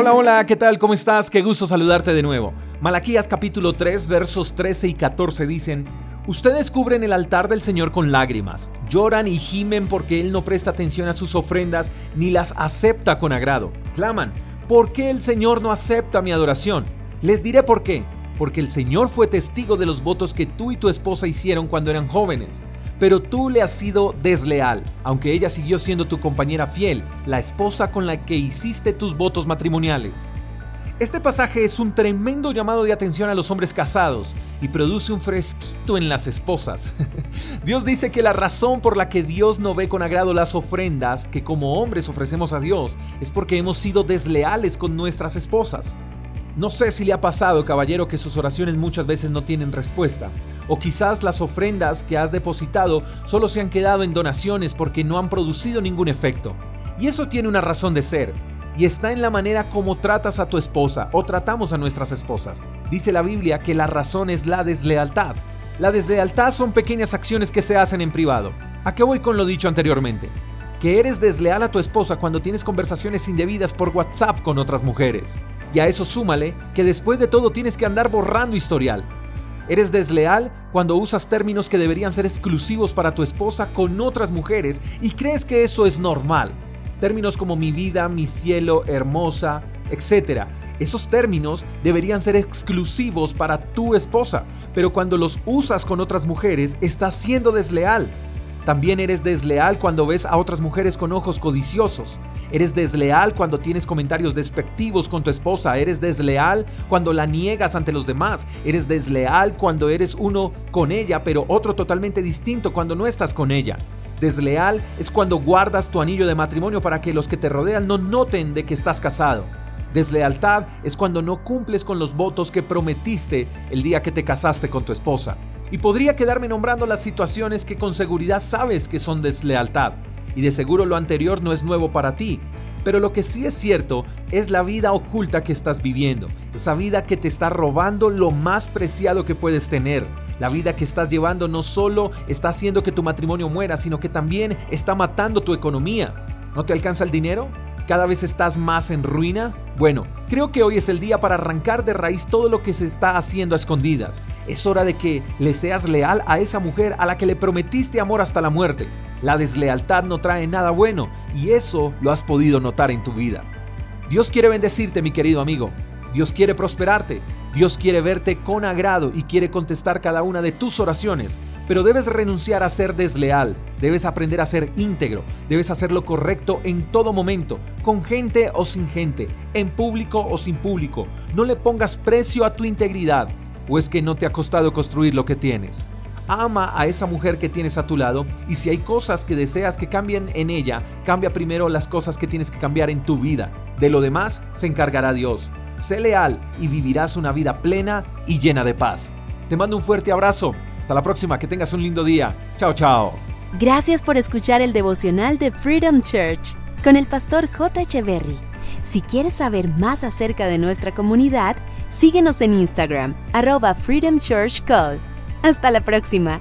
Hola, hola, ¿qué tal? ¿Cómo estás? Qué gusto saludarte de nuevo. Malaquías capítulo 3 versos 13 y 14 dicen, Ustedes cubren el altar del Señor con lágrimas, lloran y gimen porque Él no presta atención a sus ofrendas ni las acepta con agrado. Claman, ¿por qué el Señor no acepta mi adoración? Les diré por qué. Porque el Señor fue testigo de los votos que tú y tu esposa hicieron cuando eran jóvenes. Pero tú le has sido desleal, aunque ella siguió siendo tu compañera fiel, la esposa con la que hiciste tus votos matrimoniales. Este pasaje es un tremendo llamado de atención a los hombres casados y produce un fresquito en las esposas. Dios dice que la razón por la que Dios no ve con agrado las ofrendas que como hombres ofrecemos a Dios es porque hemos sido desleales con nuestras esposas. No sé si le ha pasado, caballero, que sus oraciones muchas veces no tienen respuesta. O quizás las ofrendas que has depositado solo se han quedado en donaciones porque no han producido ningún efecto. Y eso tiene una razón de ser. Y está en la manera como tratas a tu esposa o tratamos a nuestras esposas. Dice la Biblia que la razón es la deslealtad. La deslealtad son pequeñas acciones que se hacen en privado. ¿A qué voy con lo dicho anteriormente? Que eres desleal a tu esposa cuando tienes conversaciones indebidas por WhatsApp con otras mujeres y a eso súmale que después de todo tienes que andar borrando historial. Eres desleal cuando usas términos que deberían ser exclusivos para tu esposa con otras mujeres y crees que eso es normal. Términos como mi vida, mi cielo, hermosa, etc. Esos términos deberían ser exclusivos para tu esposa, pero cuando los usas con otras mujeres estás siendo desleal. También eres desleal cuando ves a otras mujeres con ojos codiciosos. Eres desleal cuando tienes comentarios despectivos con tu esposa. Eres desleal cuando la niegas ante los demás. Eres desleal cuando eres uno con ella, pero otro totalmente distinto cuando no estás con ella. Desleal es cuando guardas tu anillo de matrimonio para que los que te rodean no noten de que estás casado. Deslealtad es cuando no cumples con los votos que prometiste el día que te casaste con tu esposa. Y podría quedarme nombrando las situaciones que con seguridad sabes que son deslealtad y de seguro lo anterior no es nuevo para ti. Pero lo que sí es cierto es la vida oculta que estás viviendo, esa vida que te está robando lo más preciado que puedes tener. La vida que estás llevando no solo está haciendo que tu matrimonio muera, sino que también está matando tu economía. ¿No te alcanza el dinero? ¿Cada vez estás más en ruina? Bueno, creo que hoy es el día para arrancar de raíz todo lo que se está haciendo a escondidas. Es hora de que le seas leal a esa mujer a la que le prometiste amor hasta la muerte. La deslealtad no trae nada bueno y eso lo has podido notar en tu vida. Dios quiere bendecirte, mi querido amigo. Dios quiere prosperarte. Dios quiere verte con agrado y quiere contestar cada una de tus oraciones. Pero debes renunciar a ser desleal. Debes aprender a ser íntegro. Debes hacer lo correcto en todo momento, con gente o sin gente, en público o sin público. No le pongas precio a tu integridad. ¿O es que no te ha costado construir lo que tienes? Ama a esa mujer que tienes a tu lado y si hay cosas que deseas que cambien en ella, cambia primero las cosas que tienes que cambiar en tu vida. De lo demás se encargará Dios. Sé leal y vivirás una vida plena y llena de paz. Te mando un fuerte abrazo. Hasta la próxima, que tengas un lindo día. Chao, chao. Gracias por escuchar el devocional de Freedom Church con el pastor J. Echeverry. Si quieres saber más acerca de nuestra comunidad, síguenos en Instagram, arroba Freedom Church hasta la próxima.